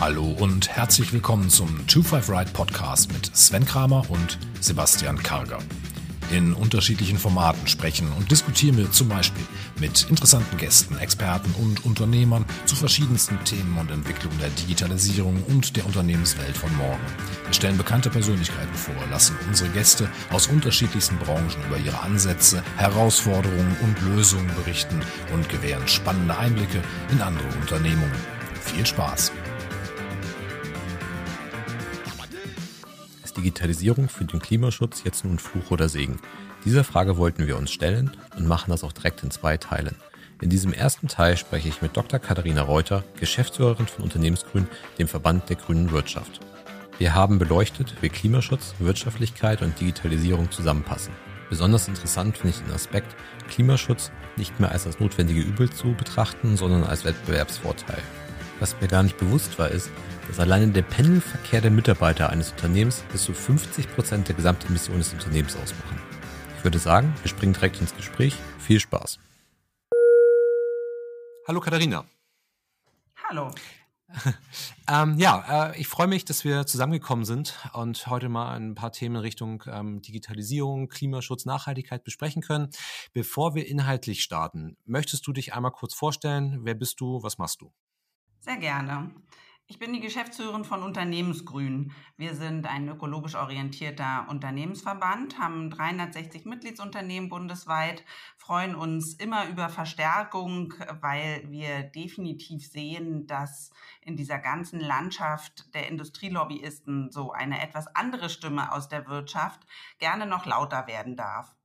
Hallo und herzlich willkommen zum 25 Ride Podcast mit Sven Kramer und Sebastian Karger. In unterschiedlichen Formaten sprechen und diskutieren wir zum Beispiel mit interessanten Gästen, Experten und Unternehmern zu verschiedensten Themen und Entwicklungen der Digitalisierung und der Unternehmenswelt von morgen. Wir stellen bekannte Persönlichkeiten vor, lassen unsere Gäste aus unterschiedlichsten Branchen über ihre Ansätze, Herausforderungen und Lösungen berichten und gewähren spannende Einblicke in andere Unternehmungen. Viel Spaß! Digitalisierung für den Klimaschutz jetzt nun Fluch oder Segen? Dieser Frage wollten wir uns stellen und machen das auch direkt in zwei Teilen. In diesem ersten Teil spreche ich mit Dr. Katharina Reuter, Geschäftsführerin von Unternehmensgrün, dem Verband der grünen Wirtschaft. Wir haben beleuchtet, wie Klimaschutz, Wirtschaftlichkeit und Digitalisierung zusammenpassen. Besonders interessant finde ich den Aspekt, Klimaschutz nicht mehr als das notwendige Übel zu betrachten, sondern als Wettbewerbsvorteil. Was mir gar nicht bewusst war, ist, dass alleine der Pendelverkehr der Mitarbeiter eines Unternehmens bis zu 50 Prozent der Gesamtemissionen des Unternehmens ausmachen. Ich würde sagen, wir springen direkt ins Gespräch. Viel Spaß. Hallo Katharina. Hallo. ähm, ja, äh, ich freue mich, dass wir zusammengekommen sind und heute mal ein paar Themen in Richtung ähm, Digitalisierung, Klimaschutz, Nachhaltigkeit besprechen können. Bevor wir inhaltlich starten, möchtest du dich einmal kurz vorstellen? Wer bist du? Was machst du? Sehr gerne. Ich bin die Geschäftsführerin von Unternehmensgrün. Wir sind ein ökologisch orientierter Unternehmensverband, haben 360 Mitgliedsunternehmen bundesweit, freuen uns immer über Verstärkung, weil wir definitiv sehen, dass in dieser ganzen Landschaft der Industrielobbyisten so eine etwas andere Stimme aus der Wirtschaft gerne noch lauter werden darf.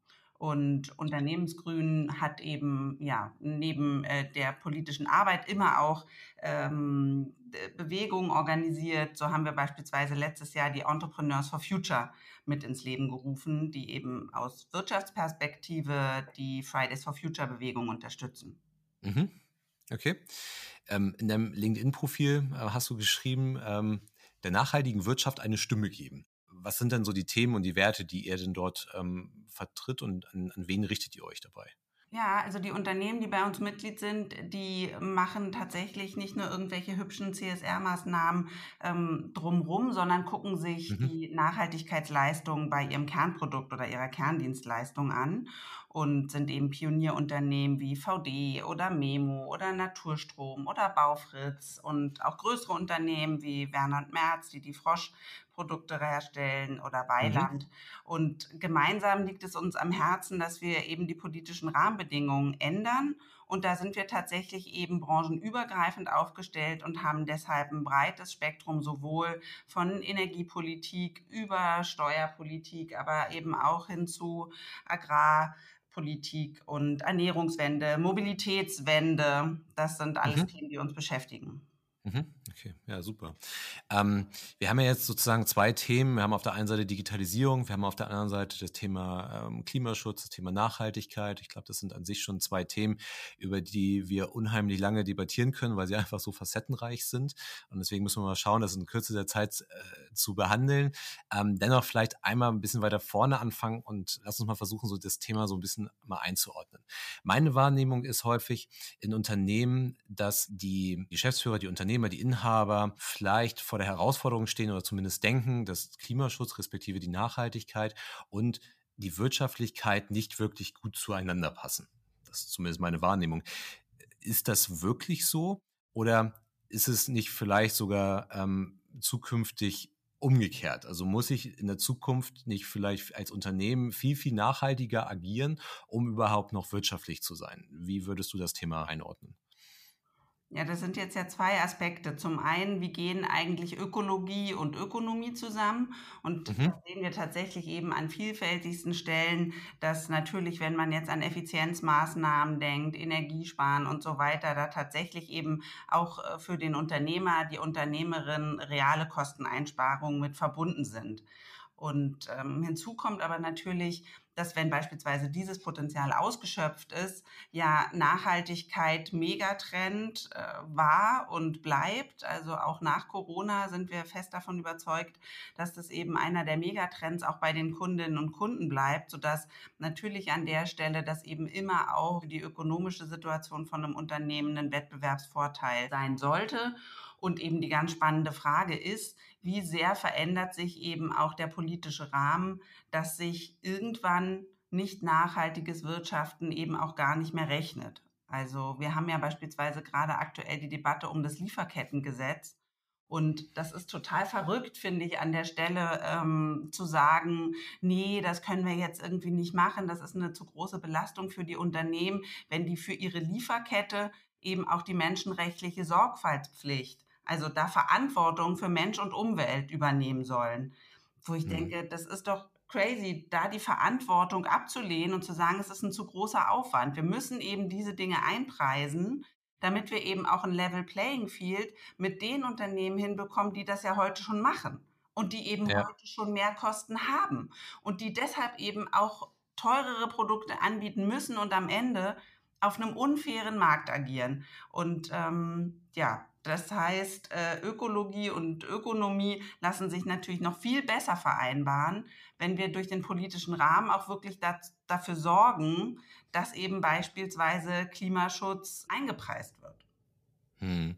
Und Unternehmensgrün hat eben ja neben äh, der politischen Arbeit immer auch ähm, Bewegungen organisiert. So haben wir beispielsweise letztes Jahr die Entrepreneurs for Future mit ins Leben gerufen, die eben aus Wirtschaftsperspektive die Fridays for Future Bewegung unterstützen. Mhm. Okay. Ähm, in deinem LinkedIn-Profil äh, hast du geschrieben, ähm, der nachhaltigen Wirtschaft eine Stimme geben was sind denn so die Themen und die Werte, die ihr denn dort ähm, vertritt und an, an wen richtet ihr euch dabei? Ja, also die Unternehmen, die bei uns Mitglied sind, die machen tatsächlich nicht nur irgendwelche hübschen CSR-Maßnahmen ähm, drumrum, sondern gucken sich mhm. die Nachhaltigkeitsleistung bei ihrem Kernprodukt oder ihrer Kerndienstleistung an und sind eben Pionierunternehmen wie VD oder Memo oder Naturstrom oder Baufritz und auch größere Unternehmen wie Werner und Merz, die die Frosch Produkte herstellen oder Weiland. Mhm. Und gemeinsam liegt es uns am Herzen, dass wir eben die politischen Rahmenbedingungen ändern. Und da sind wir tatsächlich eben branchenübergreifend aufgestellt und haben deshalb ein breites Spektrum sowohl von Energiepolitik über Steuerpolitik, aber eben auch hin zu Agrarpolitik und Ernährungswende, Mobilitätswende. Das sind alles mhm. Themen, die uns beschäftigen. Mhm. Okay, ja, super. Ähm, wir haben ja jetzt sozusagen zwei Themen. Wir haben auf der einen Seite Digitalisierung, wir haben auf der anderen Seite das Thema ähm, Klimaschutz, das Thema Nachhaltigkeit. Ich glaube, das sind an sich schon zwei Themen, über die wir unheimlich lange debattieren können, weil sie einfach so facettenreich sind. Und deswegen müssen wir mal schauen, das in Kürze der Zeit äh, zu behandeln. Ähm, dennoch vielleicht einmal ein bisschen weiter vorne anfangen und lass uns mal versuchen, so das Thema so ein bisschen mal einzuordnen. Meine Wahrnehmung ist häufig in Unternehmen, dass die Geschäftsführer, die Unternehmer, die Inhaber vielleicht vor der Herausforderung stehen oder zumindest denken, dass Klimaschutz respektive die Nachhaltigkeit und die Wirtschaftlichkeit nicht wirklich gut zueinander passen. Das ist zumindest meine Wahrnehmung. Ist das wirklich so oder ist es nicht vielleicht sogar ähm, zukünftig umgekehrt? Also muss ich in der Zukunft nicht vielleicht als Unternehmen viel, viel nachhaltiger agieren, um überhaupt noch wirtschaftlich zu sein? Wie würdest du das Thema einordnen? Ja, das sind jetzt ja zwei Aspekte. Zum einen, wie gehen eigentlich Ökologie und Ökonomie zusammen? Und mhm. sehen wir tatsächlich eben an vielfältigsten Stellen, dass natürlich, wenn man jetzt an Effizienzmaßnahmen denkt, Energiesparen und so weiter, da tatsächlich eben auch äh, für den Unternehmer, die Unternehmerin reale Kosteneinsparungen mit verbunden sind. Und ähm, hinzu kommt aber natürlich, dass wenn beispielsweise dieses Potenzial ausgeschöpft ist, ja Nachhaltigkeit Megatrend äh, war und bleibt. Also auch nach Corona sind wir fest davon überzeugt, dass das eben einer der Megatrends auch bei den Kundinnen und Kunden bleibt, sodass natürlich an der Stelle das eben immer auch die ökonomische Situation von einem Unternehmen ein Wettbewerbsvorteil sein sollte. Und eben die ganz spannende Frage ist, wie sehr verändert sich eben auch der politische Rahmen, dass sich irgendwann nicht nachhaltiges Wirtschaften eben auch gar nicht mehr rechnet. Also wir haben ja beispielsweise gerade aktuell die Debatte um das Lieferkettengesetz. Und das ist total verrückt, finde ich, an der Stelle ähm, zu sagen, nee, das können wir jetzt irgendwie nicht machen. Das ist eine zu große Belastung für die Unternehmen, wenn die für ihre Lieferkette eben auch die menschenrechtliche Sorgfaltspflicht also da Verantwortung für Mensch und Umwelt übernehmen sollen. Wo ich mhm. denke, das ist doch crazy, da die Verantwortung abzulehnen und zu sagen, es ist ein zu großer Aufwand. Wir müssen eben diese Dinge einpreisen, damit wir eben auch ein Level Playing Field mit den Unternehmen hinbekommen, die das ja heute schon machen und die eben ja. heute schon mehr Kosten haben und die deshalb eben auch teurere Produkte anbieten müssen und am Ende auf einem unfairen Markt agieren. Und ähm, ja, das heißt, äh, Ökologie und Ökonomie lassen sich natürlich noch viel besser vereinbaren, wenn wir durch den politischen Rahmen auch wirklich das, dafür sorgen, dass eben beispielsweise Klimaschutz eingepreist wird. Hm.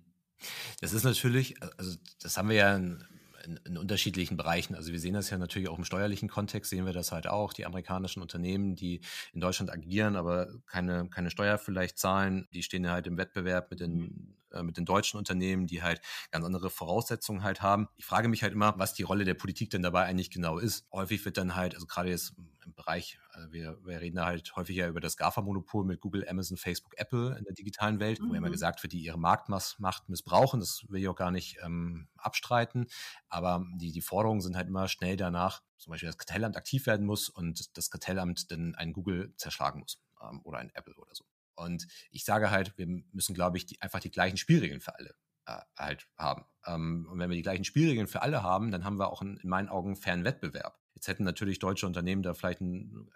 Das ist natürlich, also das haben wir ja in, in, unterschiedlichen Bereichen. Also wir sehen das ja natürlich auch im steuerlichen Kontext, sehen wir das halt auch. Die amerikanischen Unternehmen, die in Deutschland agieren, aber keine, keine Steuer vielleicht zahlen, die stehen ja halt im Wettbewerb mit den, äh, mit den deutschen Unternehmen, die halt ganz andere Voraussetzungen halt haben. Ich frage mich halt immer, was die Rolle der Politik denn dabei eigentlich genau ist. Häufig wird dann halt, also gerade jetzt im Bereich, also wir, wir reden da halt häufig ja über das GAFA-Monopol mit Google, Amazon, Facebook, Apple in der digitalen Welt, mhm. wo immer gesagt wird, die ihre Marktmacht missbrauchen. Das will ich auch gar nicht ähm, abstreiten. Aber die, die Forderungen sind halt immer schnell danach, zum Beispiel das Kartellamt aktiv werden muss und das Kartellamt dann ein Google zerschlagen muss ähm, oder ein Apple oder so. Und ich sage halt, wir müssen, glaube ich, die, einfach die gleichen Spielregeln für alle äh, halt haben. Ähm, und wenn wir die gleichen Spielregeln für alle haben, dann haben wir auch in, in meinen Augen fairen Wettbewerb. Jetzt hätten natürlich deutsche Unternehmen da vielleicht ein,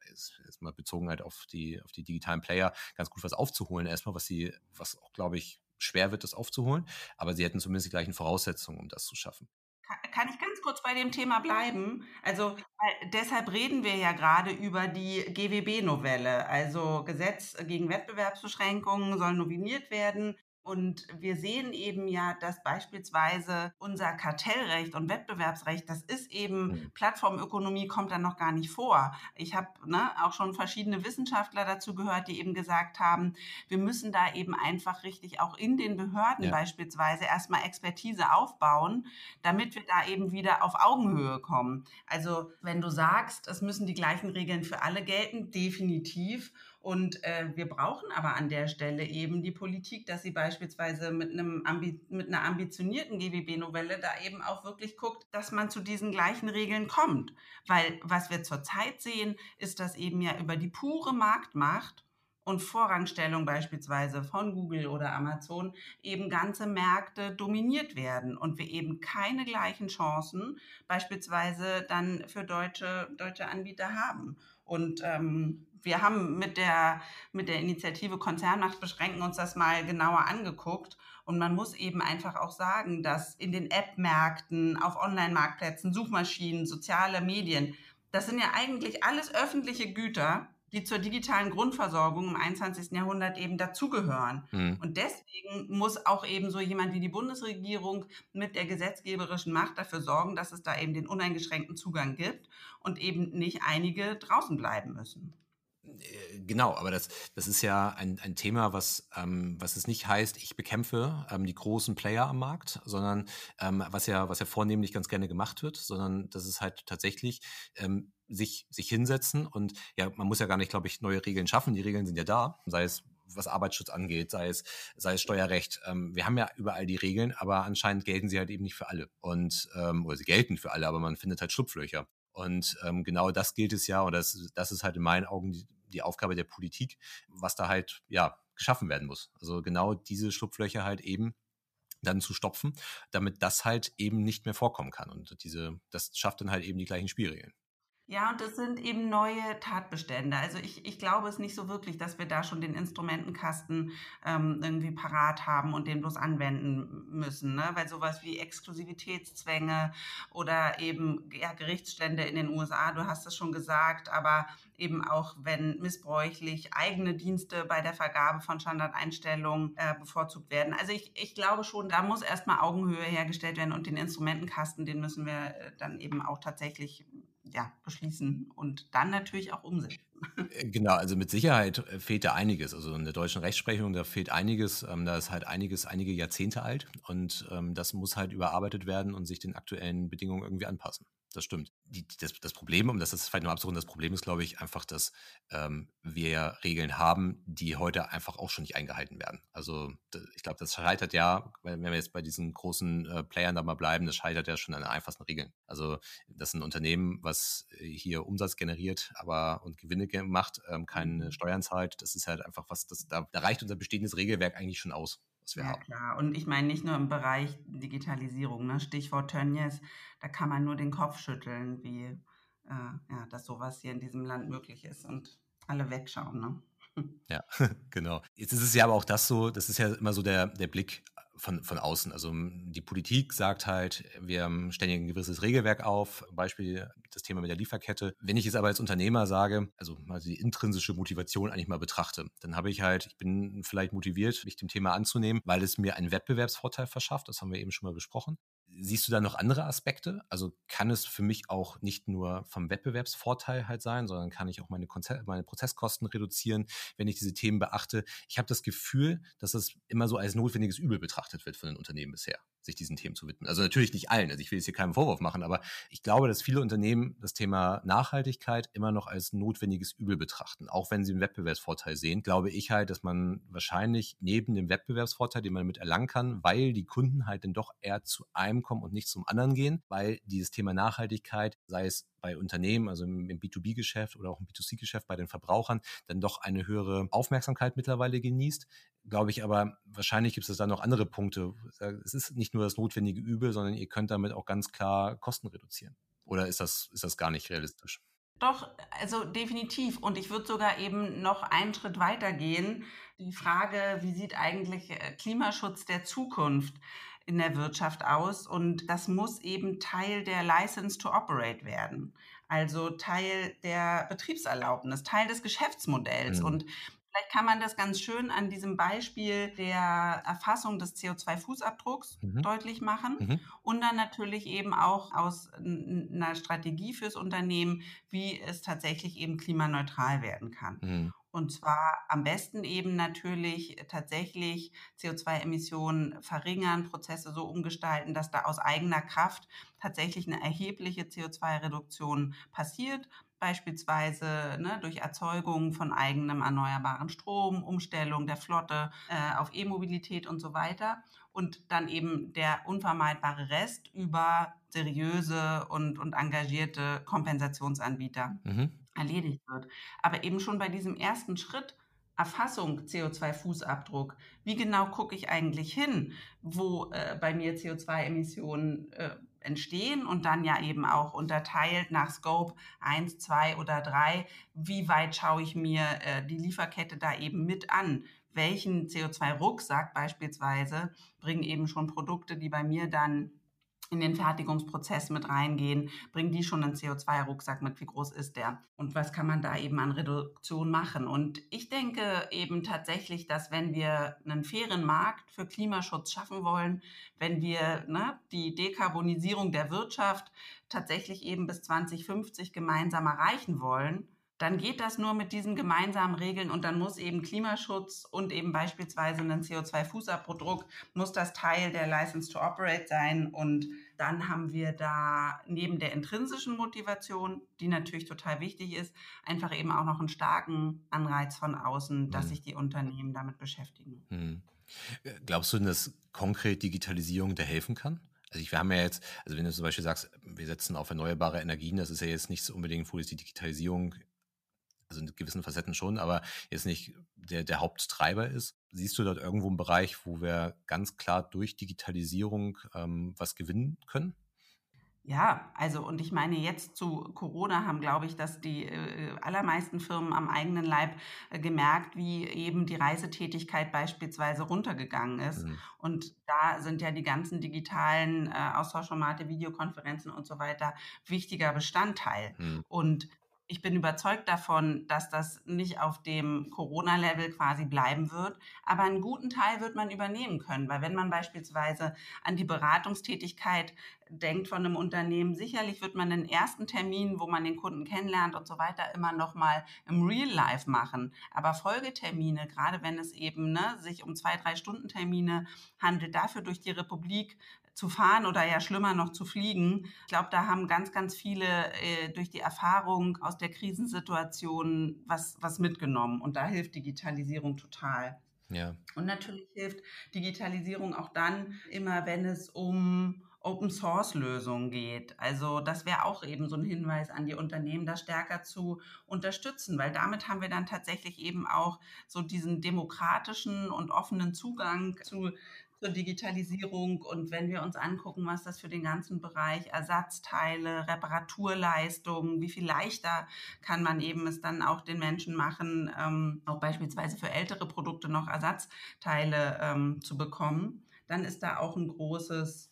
erstmal bezogen halt auf die, auf die digitalen Player ganz gut was aufzuholen, erstmal, was sie, was auch, glaube ich, schwer wird, das aufzuholen. Aber sie hätten zumindest die gleichen Voraussetzungen, um das zu schaffen. Kann ich ganz kurz bei dem Thema bleiben? Also deshalb reden wir ja gerade über die GWB-Novelle. Also Gesetz gegen Wettbewerbsbeschränkungen soll nominiert werden. Und wir sehen eben ja, dass beispielsweise unser Kartellrecht und Wettbewerbsrecht, das ist eben, mhm. Plattformökonomie kommt da noch gar nicht vor. Ich habe ne, auch schon verschiedene Wissenschaftler dazu gehört, die eben gesagt haben, wir müssen da eben einfach richtig auch in den Behörden ja. beispielsweise erstmal Expertise aufbauen, damit wir da eben wieder auf Augenhöhe kommen. Also wenn du sagst, es müssen die gleichen Regeln für alle gelten, definitiv. Und äh, wir brauchen aber an der Stelle eben die Politik, dass sie beispielsweise mit, einem Ambi mit einer ambitionierten GWB-Novelle da eben auch wirklich guckt, dass man zu diesen gleichen Regeln kommt. Weil was wir zurzeit sehen, ist, dass eben ja über die pure Marktmacht und Vorrangstellung beispielsweise von Google oder Amazon eben ganze Märkte dominiert werden und wir eben keine gleichen Chancen beispielsweise dann für deutsche, deutsche Anbieter haben. Und ähm, wir haben mit der, mit der Initiative Konzernmacht beschränken uns das mal genauer angeguckt. Und man muss eben einfach auch sagen, dass in den App-Märkten, auf Online-Marktplätzen, Suchmaschinen, soziale Medien, das sind ja eigentlich alles öffentliche Güter, die zur digitalen Grundversorgung im 21. Jahrhundert eben dazugehören. Mhm. Und deswegen muss auch eben so jemand wie die Bundesregierung mit der gesetzgeberischen Macht dafür sorgen, dass es da eben den uneingeschränkten Zugang gibt und eben nicht einige draußen bleiben müssen. Äh, genau, aber das, das ist ja ein, ein Thema, was, ähm, was es nicht heißt, ich bekämpfe ähm, die großen Player am Markt, sondern ähm, was ja, was ja vornehmlich ganz gerne gemacht wird, sondern das ist halt tatsächlich ähm, sich, sich hinsetzen und ja, man muss ja gar nicht, glaube ich, neue Regeln schaffen. Die Regeln sind ja da, sei es was Arbeitsschutz angeht, sei es, sei es Steuerrecht. Ähm, wir haben ja überall die Regeln, aber anscheinend gelten sie halt eben nicht für alle. Und, ähm, oder sie gelten für alle, aber man findet halt Schlupflöcher. Und ähm, genau das gilt es ja, und das, das ist halt in meinen Augen die, die Aufgabe der Politik, was da halt, ja, geschaffen werden muss. Also genau diese Schlupflöcher halt eben dann zu stopfen, damit das halt eben nicht mehr vorkommen kann. Und diese, das schafft dann halt eben die gleichen Spielregeln. Ja, und das sind eben neue Tatbestände. Also ich, ich glaube es nicht so wirklich, dass wir da schon den Instrumentenkasten ähm, irgendwie parat haben und den bloß anwenden müssen. Ne? Weil sowas wie Exklusivitätszwänge oder eben ja, Gerichtsstände in den USA, du hast es schon gesagt, aber eben auch wenn missbräuchlich eigene Dienste bei der Vergabe von Standardeinstellungen äh, bevorzugt werden. Also ich, ich glaube schon, da muss erstmal Augenhöhe hergestellt werden und den Instrumentenkasten, den müssen wir äh, dann eben auch tatsächlich ja, beschließen und dann natürlich auch umsetzen. Äh, genau, also mit Sicherheit äh, fehlt da einiges. Also in der deutschen Rechtsprechung, da fehlt einiges. Ähm, da ist halt einiges, einige Jahrzehnte alt und ähm, das muss halt überarbeitet werden und sich den aktuellen Bedingungen irgendwie anpassen das stimmt. Die, das, das, Problem, um das ist vielleicht noch abzurunden, das Problem ist, glaube ich, einfach, dass ähm, wir Regeln haben, die heute einfach auch schon nicht eingehalten werden. Also ich glaube, das scheitert ja, wenn wir jetzt bei diesen großen äh, Playern da mal bleiben, das scheitert ja schon an einfachsten Regeln. Also das ist ein Unternehmen, was äh, hier Umsatz generiert, aber und Gewinne macht, ähm, keine mhm. Steuern zahlt. Das ist halt einfach was, das, da, da reicht unser bestehendes Regelwerk eigentlich schon aus was wir ja, haben. Klar, und ich meine nicht nur im Bereich Digitalisierung, ne? Stichwort Tönnies, da kann man nur den Kopf schütteln, wie äh, ja, dass sowas hier in diesem Land möglich ist und alle wegschauen. Ne? Ja, genau. Jetzt ist es ja aber auch das so, das ist ja immer so der, der Blick von, von außen. Also die Politik sagt halt, wir stellen ein gewisses Regelwerk auf, Beispiel das Thema mit der Lieferkette. Wenn ich jetzt aber als Unternehmer sage, also mal die intrinsische Motivation eigentlich mal betrachte, dann habe ich halt, ich bin vielleicht motiviert, mich dem Thema anzunehmen, weil es mir einen Wettbewerbsvorteil verschafft. Das haben wir eben schon mal besprochen. Siehst du da noch andere Aspekte? Also kann es für mich auch nicht nur vom Wettbewerbsvorteil halt sein, sondern kann ich auch meine, Konzer meine Prozesskosten reduzieren, wenn ich diese Themen beachte? Ich habe das Gefühl, dass das immer so als notwendiges Übel betrachtet wird von den Unternehmen bisher sich diesen Themen zu widmen. Also natürlich nicht allen, also ich will jetzt hier keinen Vorwurf machen, aber ich glaube, dass viele Unternehmen das Thema Nachhaltigkeit immer noch als notwendiges Übel betrachten. Auch wenn sie einen Wettbewerbsvorteil sehen, glaube ich halt, dass man wahrscheinlich neben dem Wettbewerbsvorteil, den man damit erlangen kann, weil die Kunden halt dann doch eher zu einem kommen und nicht zum anderen gehen, weil dieses Thema Nachhaltigkeit, sei es bei Unternehmen, also im, B2B-Geschäft oder auch im B2C-Geschäft bei den Verbrauchern, dann doch eine höhere Aufmerksamkeit mittlerweile genießt. Glaube ich aber, wahrscheinlich gibt es da noch andere Punkte. Es ist nicht nur das notwendige Übel, sondern ihr könnt damit auch ganz klar Kosten reduzieren. Oder ist das, ist das gar nicht realistisch? Doch, also definitiv. Und ich würde sogar eben noch einen Schritt weiter gehen. Die Frage, wie sieht eigentlich äh, Klimaschutz der Zukunft in der Wirtschaft aus? Und das muss eben Teil der License to Operate werden. Also Teil der Betriebserlaubnis, Teil des Geschäftsmodells. Mhm. Und Vielleicht kann man das ganz schön an diesem Beispiel der Erfassung des CO2-Fußabdrucks mhm. deutlich machen mhm. und dann natürlich eben auch aus einer Strategie fürs Unternehmen, wie es tatsächlich eben klimaneutral werden kann. Mhm. Und zwar am besten eben natürlich tatsächlich CO2-Emissionen verringern, Prozesse so umgestalten, dass da aus eigener Kraft tatsächlich eine erhebliche CO2-Reduktion passiert beispielsweise ne, durch Erzeugung von eigenem erneuerbaren Strom, Umstellung der Flotte äh, auf E-Mobilität und so weiter. Und dann eben der unvermeidbare Rest über seriöse und, und engagierte Kompensationsanbieter mhm. erledigt wird. Aber eben schon bei diesem ersten Schritt Erfassung CO2-Fußabdruck. Wie genau gucke ich eigentlich hin, wo äh, bei mir CO2-Emissionen äh, entstehen und dann ja eben auch unterteilt nach Scope 1, 2 oder 3. Wie weit schaue ich mir äh, die Lieferkette da eben mit an? Welchen CO2-Rucksack beispielsweise bringen eben schon Produkte, die bei mir dann in den Fertigungsprozess mit reingehen, bringen die schon einen CO2-Rucksack mit, wie groß ist der und was kann man da eben an Reduktion machen. Und ich denke eben tatsächlich, dass wenn wir einen fairen Markt für Klimaschutz schaffen wollen, wenn wir ne, die Dekarbonisierung der Wirtschaft tatsächlich eben bis 2050 gemeinsam erreichen wollen, dann geht das nur mit diesen gemeinsamen Regeln und dann muss eben Klimaschutz und eben beispielsweise ein CO2-Fußabdruck, muss das Teil der License to Operate sein und dann haben wir da neben der intrinsischen Motivation, die natürlich total wichtig ist, einfach eben auch noch einen starken Anreiz von außen, dass hm. sich die Unternehmen damit beschäftigen. Hm. Glaubst du denn, dass konkret Digitalisierung da helfen kann? Also ich, wir haben ja jetzt, also wenn du zum Beispiel sagst, wir setzen auf erneuerbare Energien, das ist ja jetzt nicht so unbedingt, wo jetzt die Digitalisierung also in gewissen Facetten schon, aber jetzt nicht der, der Haupttreiber ist. Siehst du dort irgendwo einen Bereich, wo wir ganz klar durch Digitalisierung ähm, was gewinnen können? Ja, also und ich meine, jetzt zu Corona haben, glaube ich, dass die äh, allermeisten Firmen am eigenen Leib äh, gemerkt, wie eben die Reisetätigkeit beispielsweise runtergegangen ist. Mhm. Und da sind ja die ganzen digitalen äh, Austauschformate, Videokonferenzen und so weiter wichtiger Bestandteil. Mhm. Und ich bin überzeugt davon, dass das nicht auf dem Corona-Level quasi bleiben wird, aber einen guten Teil wird man übernehmen können, weil wenn man beispielsweise an die Beratungstätigkeit denkt von einem Unternehmen, sicherlich wird man den ersten Termin, wo man den Kunden kennenlernt und so weiter, immer noch mal im Real Life machen, aber Folgetermine, gerade wenn es eben ne, sich um zwei drei Stunden Termine handelt, dafür durch die Republik zu fahren oder ja schlimmer noch zu fliegen. Ich glaube, da haben ganz, ganz viele äh, durch die Erfahrung aus der Krisensituation was, was mitgenommen. Und da hilft Digitalisierung total. Ja. Und natürlich hilft Digitalisierung auch dann immer, wenn es um Open Source Lösungen geht. Also das wäre auch eben so ein Hinweis an die Unternehmen, das stärker zu unterstützen, weil damit haben wir dann tatsächlich eben auch so diesen demokratischen und offenen Zugang zu zur Digitalisierung. Und wenn wir uns angucken, was das für den ganzen Bereich Ersatzteile, Reparaturleistungen, wie viel leichter kann man eben es dann auch den Menschen machen, ähm, auch beispielsweise für ältere Produkte noch Ersatzteile ähm, zu bekommen, dann ist da auch ein großes,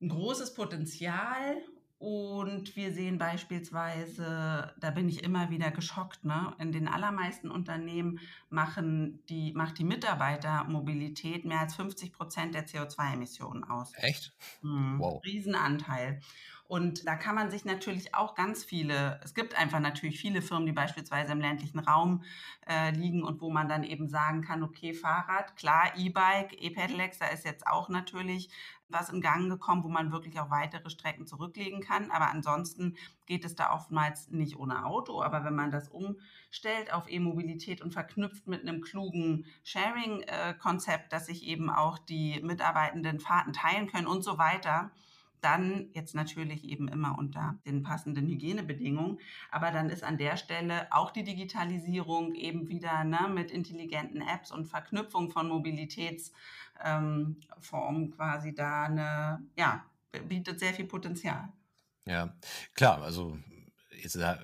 ein großes Potenzial und wir sehen beispielsweise, da bin ich immer wieder geschockt, ne? in den allermeisten Unternehmen machen die, macht die Mitarbeitermobilität mehr als 50 Prozent der CO2-Emissionen aus. Echt? Mhm. Wow. Riesenanteil. Und da kann man sich natürlich auch ganz viele, es gibt einfach natürlich viele Firmen, die beispielsweise im ländlichen Raum äh, liegen und wo man dann eben sagen kann, okay, Fahrrad, klar, E-Bike, E-Pedelecs, da ist jetzt auch natürlich was in Gang gekommen, wo man wirklich auch weitere Strecken zurücklegen kann. Aber ansonsten geht es da oftmals nicht ohne Auto. Aber wenn man das umstellt auf E-Mobilität und verknüpft mit einem klugen Sharing-Konzept, dass sich eben auch die Mitarbeitenden Fahrten teilen können und so weiter, dann jetzt natürlich eben immer unter den passenden Hygienebedingungen. Aber dann ist an der Stelle auch die Digitalisierung eben wieder ne, mit intelligenten Apps und Verknüpfung von Mobilitäts ähm, quasi da eine, ja, bietet sehr viel Potenzial. Ja, klar, also jetzt da,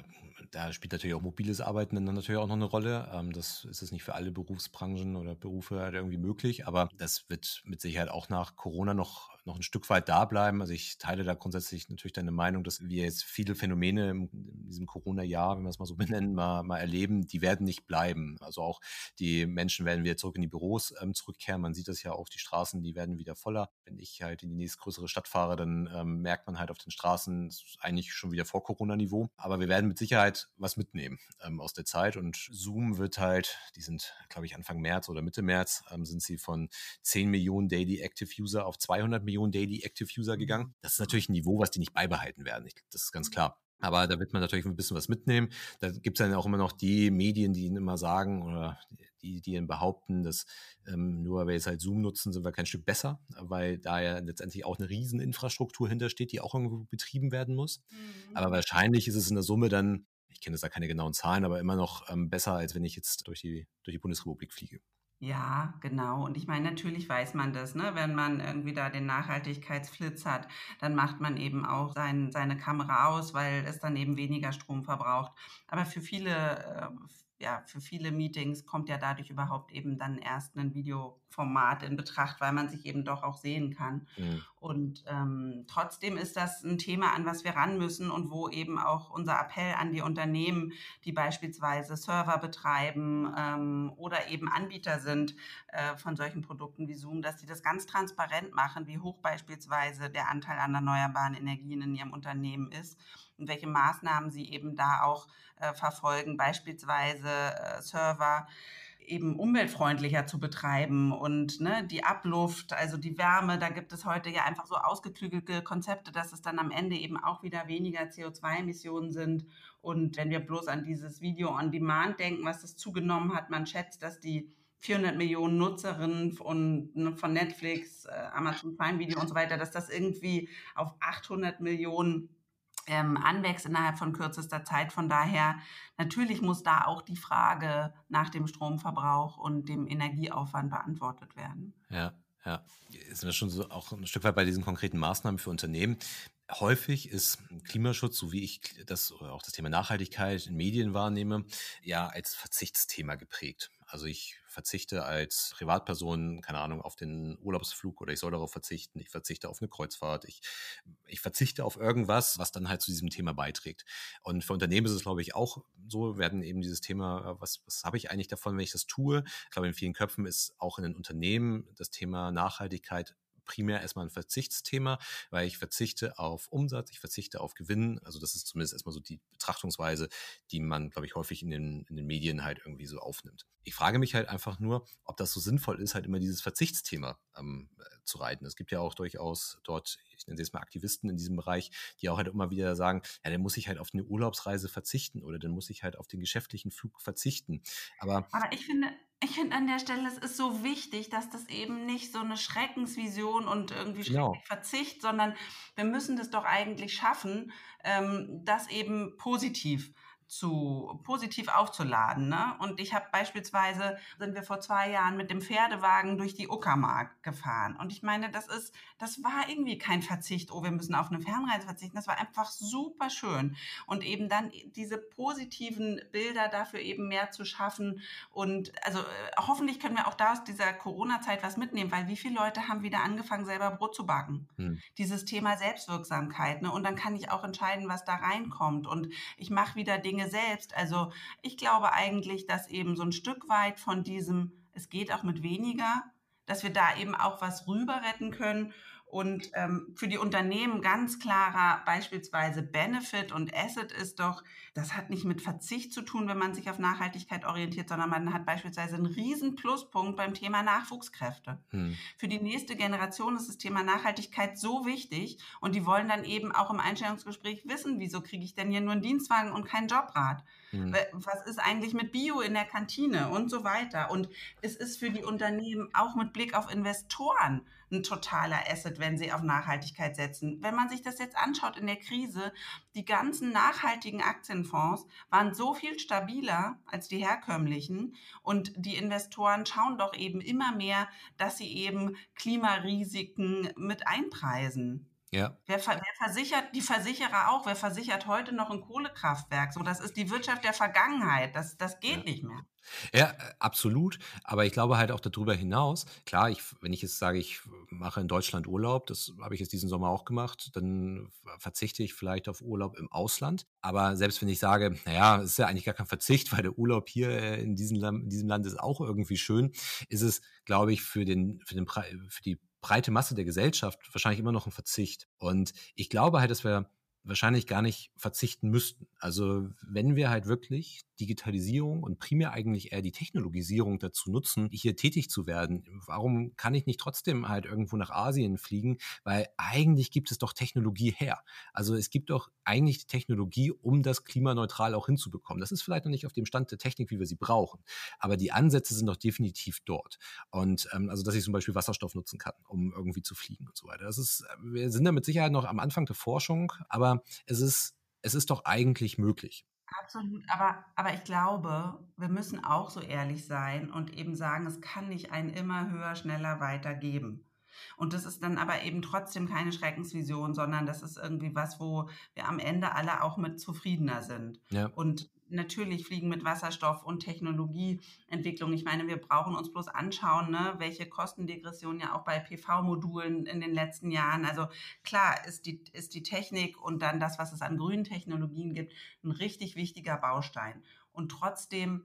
da spielt natürlich auch mobiles Arbeiten dann natürlich auch noch eine Rolle. Ähm, das ist es nicht für alle Berufsbranchen oder Berufe halt irgendwie möglich, aber das wird mit Sicherheit auch nach Corona noch noch ein Stück weit da bleiben. Also ich teile da grundsätzlich natürlich deine Meinung, dass wir jetzt viele Phänomene in diesem Corona-Jahr, wenn wir es mal so benennen, mal, mal erleben, die werden nicht bleiben. Also auch die Menschen werden wieder zurück in die Büros ähm, zurückkehren. Man sieht das ja auch, die Straßen, die werden wieder voller. Wenn ich halt in die nächstgrößere Stadt fahre, dann ähm, merkt man halt auf den Straßen, eigentlich schon wieder vor Corona-Niveau. Aber wir werden mit Sicherheit was mitnehmen ähm, aus der Zeit und Zoom wird halt, die sind, glaube ich, Anfang März oder Mitte März, ähm, sind sie von 10 Millionen Daily Active User auf 200 Millionen Millionen Daily Active User mhm. gegangen. Das ist natürlich ein Niveau, was die nicht beibehalten werden. Ich, das ist ganz klar. Aber da wird man natürlich ein bisschen was mitnehmen. Da gibt es dann auch immer noch die Medien, die ihnen immer sagen oder die, die ihnen behaupten, dass ähm, nur weil wir jetzt halt Zoom nutzen, sind wir kein Stück besser, weil da ja letztendlich auch eine Rieseninfrastruktur hintersteht, die auch irgendwo betrieben werden muss. Mhm. Aber wahrscheinlich ist es in der Summe dann, ich kenne jetzt da keine genauen Zahlen, aber immer noch ähm, besser, als wenn ich jetzt durch die, durch die Bundesrepublik fliege. Ja, genau. Und ich meine, natürlich weiß man das, ne? Wenn man irgendwie da den Nachhaltigkeitsflitz hat, dann macht man eben auch sein, seine Kamera aus, weil es dann eben weniger Strom verbraucht. Aber für viele, äh, ja, für viele Meetings kommt ja dadurch überhaupt eben dann erst ein Videoformat in Betracht, weil man sich eben doch auch sehen kann. Mhm. Und ähm, trotzdem ist das ein Thema, an was wir ran müssen und wo eben auch unser Appell an die Unternehmen, die beispielsweise Server betreiben ähm, oder eben Anbieter sind äh, von solchen Produkten wie Zoom, dass die das ganz transparent machen, wie hoch beispielsweise der Anteil an erneuerbaren Energien in ihrem Unternehmen ist und welche Maßnahmen sie eben da auch äh, verfolgen, beispielsweise äh, Server eben umweltfreundlicher zu betreiben und ne, die Abluft, also die Wärme, da gibt es heute ja einfach so ausgeklügelte Konzepte, dass es dann am Ende eben auch wieder weniger CO2-Emissionen sind. Und wenn wir bloß an dieses Video on Demand denken, was es zugenommen hat, man schätzt, dass die 400 Millionen Nutzerinnen von, ne, von Netflix, äh, Amazon Prime Video und so weiter, dass das irgendwie auf 800 Millionen ähm, anwächst innerhalb von kürzester Zeit. Von daher, natürlich muss da auch die Frage nach dem Stromverbrauch und dem Energieaufwand beantwortet werden. Ja, ja. Jetzt sind wir schon so auch ein Stück weit bei diesen konkreten Maßnahmen für Unternehmen. Häufig ist Klimaschutz, so wie ich das oder auch das Thema Nachhaltigkeit in Medien wahrnehme, ja als Verzichtsthema geprägt. Also ich verzichte als Privatperson, keine Ahnung, auf den Urlaubsflug oder ich soll darauf verzichten, ich verzichte auf eine Kreuzfahrt, ich, ich verzichte auf irgendwas, was dann halt zu diesem Thema beiträgt. Und für Unternehmen ist es, glaube ich, auch so, werden eben dieses Thema, äh, was, was habe ich eigentlich davon, wenn ich das tue? Ich glaube, in vielen Köpfen ist auch in den Unternehmen das Thema Nachhaltigkeit primär erstmal ein Verzichtsthema, weil ich verzichte auf Umsatz, ich verzichte auf Gewinn. Also das ist zumindest erstmal so die Betrachtungsweise, die man, glaube ich, häufig in den, in den Medien halt irgendwie so aufnimmt. Ich frage mich halt einfach nur, ob das so sinnvoll ist, halt immer dieses Verzichtsthema ähm, zu reiten. Es gibt ja auch durchaus dort, ich nenne jetzt mal Aktivisten in diesem Bereich, die auch halt immer wieder sagen, ja, dann muss ich halt auf eine Urlaubsreise verzichten oder dann muss ich halt auf den geschäftlichen Flug verzichten. Aber, Aber ich finde, ich finde an der Stelle, es ist so wichtig, dass das eben nicht so eine Schreckensvision und irgendwie genau. Verzicht, sondern wir müssen das doch eigentlich schaffen, ähm, das eben positiv zu positiv aufzuladen. Ne? Und ich habe beispielsweise, sind wir vor zwei Jahren mit dem Pferdewagen durch die Uckermark gefahren. Und ich meine, das ist, das war irgendwie kein Verzicht, oh, wir müssen auf eine Fernreise verzichten. Das war einfach super schön. Und eben dann diese positiven Bilder dafür eben mehr zu schaffen. Und also äh, hoffentlich können wir auch da aus dieser Corona-Zeit was mitnehmen, weil wie viele Leute haben wieder angefangen, selber Brot zu backen? Hm. Dieses Thema Selbstwirksamkeit. Ne? Und dann kann ich auch entscheiden, was da reinkommt. Und ich mache wieder Dinge, Dinge selbst. Also ich glaube eigentlich, dass eben so ein Stück weit von diesem, es geht auch mit weniger, dass wir da eben auch was rüber retten können und ähm, für die Unternehmen ganz klarer beispielsweise Benefit und Asset ist doch, das hat nicht mit Verzicht zu tun, wenn man sich auf Nachhaltigkeit orientiert, sondern man hat beispielsweise einen riesen Pluspunkt beim Thema Nachwuchskräfte. Hm. Für die nächste Generation ist das Thema Nachhaltigkeit so wichtig und die wollen dann eben auch im Einstellungsgespräch wissen, wieso kriege ich denn hier nur einen Dienstwagen und keinen Jobrad? Hm. Was ist eigentlich mit Bio in der Kantine und so weiter? Und es ist für die Unternehmen auch mit Blick auf Investoren ein totaler Asset, wenn sie auf Nachhaltigkeit setzen. Wenn man sich das jetzt anschaut in der Krise, die ganzen nachhaltigen Aktienfonds waren so viel stabiler als die herkömmlichen und die Investoren schauen doch eben immer mehr, dass sie eben Klimarisiken mit einpreisen. Ja. Wer, wer, versichert, die Versicherer auch, wer versichert heute noch ein Kohlekraftwerk? So, das ist die Wirtschaft der Vergangenheit. Das, das geht ja. nicht mehr. Ja, absolut. Aber ich glaube halt auch darüber hinaus, klar, ich, wenn ich jetzt sage, ich mache in Deutschland Urlaub, das habe ich jetzt diesen Sommer auch gemacht, dann verzichte ich vielleicht auf Urlaub im Ausland. Aber selbst wenn ich sage, naja, es ist ja eigentlich gar kein Verzicht, weil der Urlaub hier äh, in diesem, Land, in diesem Land ist auch irgendwie schön, ist es, glaube ich, für, den, für, den, für die breite Masse der Gesellschaft wahrscheinlich immer noch ein Verzicht. Und ich glaube halt, dass wir wahrscheinlich gar nicht verzichten müssten. Also wenn wir halt wirklich Digitalisierung und primär eigentlich eher die Technologisierung dazu nutzen, hier tätig zu werden, warum kann ich nicht trotzdem halt irgendwo nach Asien fliegen? Weil eigentlich gibt es doch Technologie her. Also es gibt doch eigentlich die Technologie, um das klimaneutral auch hinzubekommen. Das ist vielleicht noch nicht auf dem Stand der Technik, wie wir sie brauchen, aber die Ansätze sind doch definitiv dort. Und ähm, also, dass ich zum Beispiel Wasserstoff nutzen kann, um irgendwie zu fliegen und so weiter. Das ist, wir sind da mit Sicherheit noch am Anfang der Forschung, aber es ist, es ist doch eigentlich möglich. Absolut, aber, aber ich glaube, wir müssen auch so ehrlich sein und eben sagen, es kann nicht ein immer höher, schneller weitergeben. Und das ist dann aber eben trotzdem keine Schreckensvision, sondern das ist irgendwie was, wo wir am Ende alle auch mit zufriedener sind. Ja. Und natürlich fliegen mit Wasserstoff und Technologieentwicklung. Ich meine, wir brauchen uns bloß anschauen, ne, welche Kostendegression ja auch bei PV-Modulen in den letzten Jahren. Also klar ist die, ist die Technik und dann das, was es an grünen Technologien gibt, ein richtig wichtiger Baustein. Und trotzdem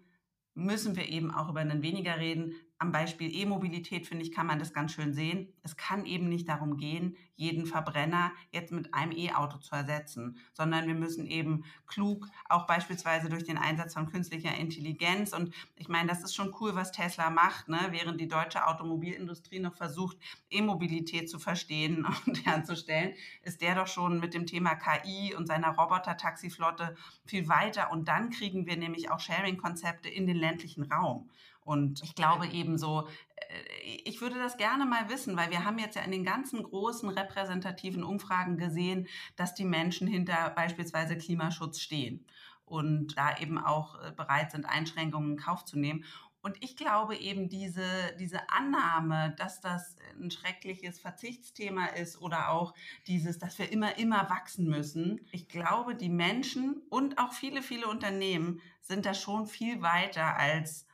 müssen wir eben auch über einen weniger reden, am Beispiel E-Mobilität, finde ich, kann man das ganz schön sehen. Es kann eben nicht darum gehen, jeden Verbrenner jetzt mit einem E-Auto zu ersetzen, sondern wir müssen eben klug, auch beispielsweise durch den Einsatz von künstlicher Intelligenz. Und ich meine, das ist schon cool, was Tesla macht, ne? während die deutsche Automobilindustrie noch versucht, E-Mobilität zu verstehen und herzustellen, ist der doch schon mit dem Thema KI und seiner Roboter-Taxiflotte viel weiter. Und dann kriegen wir nämlich auch Sharing-Konzepte in den ländlichen Raum. Und ich glaube eben so, äh, ich würde das gerne mal wissen, weil wir haben jetzt ja in den ganzen großen repräsentativen Umfragen gesehen, dass die Menschen hinter beispielsweise Klimaschutz stehen und da eben auch äh, bereit sind, Einschränkungen in Kauf zu nehmen. Und ich glaube eben diese, diese Annahme, dass das ein schreckliches Verzichtsthema ist oder auch dieses, dass wir immer, immer wachsen müssen. Ich glaube, die Menschen und auch viele, viele Unternehmen sind da schon viel weiter als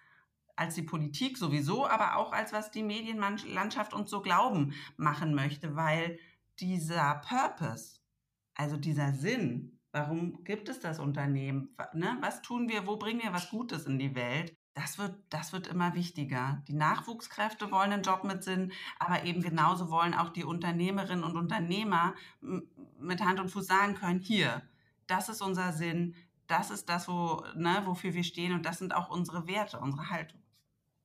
als die Politik sowieso, aber auch als was die Medienlandschaft uns so glauben machen möchte, weil dieser Purpose, also dieser Sinn, warum gibt es das Unternehmen, ne? was tun wir, wo bringen wir was Gutes in die Welt, das wird, das wird immer wichtiger. Die Nachwuchskräfte wollen einen Job mit Sinn, aber eben genauso wollen auch die Unternehmerinnen und Unternehmer mit Hand und Fuß sagen können, hier, das ist unser Sinn, das ist das, wo, ne, wofür wir stehen und das sind auch unsere Werte, unsere Haltung.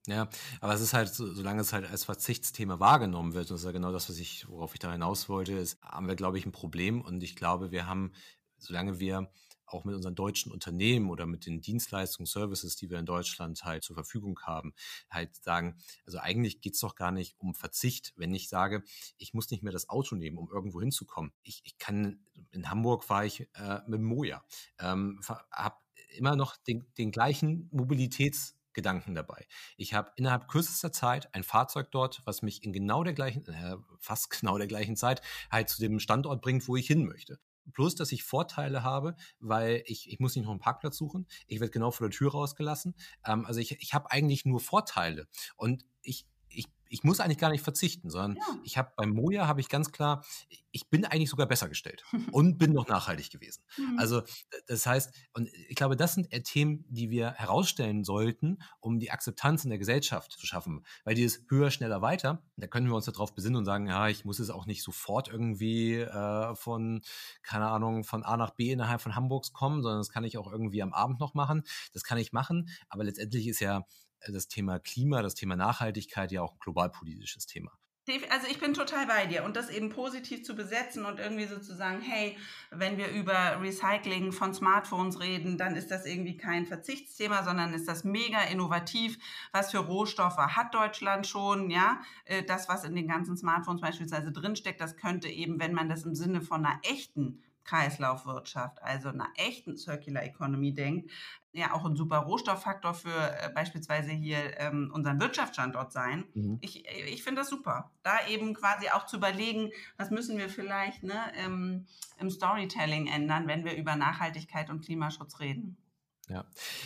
Ja, aber es ist halt, solange es halt als Verzichtsthema wahrgenommen wird, und das ist ja genau das, was ich, worauf ich da hinaus wollte, ist, haben wir, glaube ich, ein Problem. Und ich glaube, wir haben, solange wir auch mit unseren deutschen Unternehmen oder mit den Dienstleistungen, Services, die wir in Deutschland halt zur Verfügung haben, halt sagen, also eigentlich geht's doch gar nicht um Verzicht, wenn ich sage, ich muss nicht mehr das Auto nehmen, um irgendwo hinzukommen. Ich, ich kann, in Hamburg fahre ich äh, mit Moja, ähm, habe immer noch den, den gleichen Mobilitäts- Gedanken dabei. Ich habe innerhalb kürzester Zeit ein Fahrzeug dort, was mich in genau der gleichen, äh, fast genau der gleichen Zeit halt zu dem Standort bringt, wo ich hin möchte. Plus, dass ich Vorteile habe, weil ich, ich muss nicht noch einen Parkplatz suchen. Ich werde genau vor der Tür rausgelassen. Ähm, also ich, ich habe eigentlich nur Vorteile. Und ich, ich muss eigentlich gar nicht verzichten, sondern ja. ich habe beim Moja habe ich ganz klar, ich bin eigentlich sogar besser gestellt und bin noch nachhaltig gewesen. Mhm. Also das heißt, und ich glaube, das sind Themen, die wir herausstellen sollten, um die Akzeptanz in der Gesellschaft zu schaffen. Weil dieses höher, schneller, weiter, da können wir uns darauf besinnen und sagen, ja, ich muss es auch nicht sofort irgendwie äh, von, keine Ahnung, von A nach B innerhalb von Hamburgs kommen, sondern das kann ich auch irgendwie am Abend noch machen. Das kann ich machen, aber letztendlich ist ja das Thema Klima, das Thema Nachhaltigkeit ja auch ein globalpolitisches Thema. Also ich bin total bei dir und das eben positiv zu besetzen und irgendwie sozusagen, hey, wenn wir über Recycling von Smartphones reden, dann ist das irgendwie kein Verzichtsthema, sondern ist das mega innovativ. Was für Rohstoffe hat Deutschland schon? Ja, äh, das, was in den ganzen Smartphones beispielsweise drinsteckt, das könnte eben, wenn man das im Sinne von einer echten Kreislaufwirtschaft, also einer echten Circular Economy denkt, ja auch ein super Rohstofffaktor für äh, beispielsweise hier ähm, unseren Wirtschaftsstandort sein. Mhm. Ich, ich finde das super, da eben quasi auch zu überlegen, was müssen wir vielleicht ne, im, im Storytelling ändern, wenn wir über Nachhaltigkeit und Klimaschutz reden. Ja,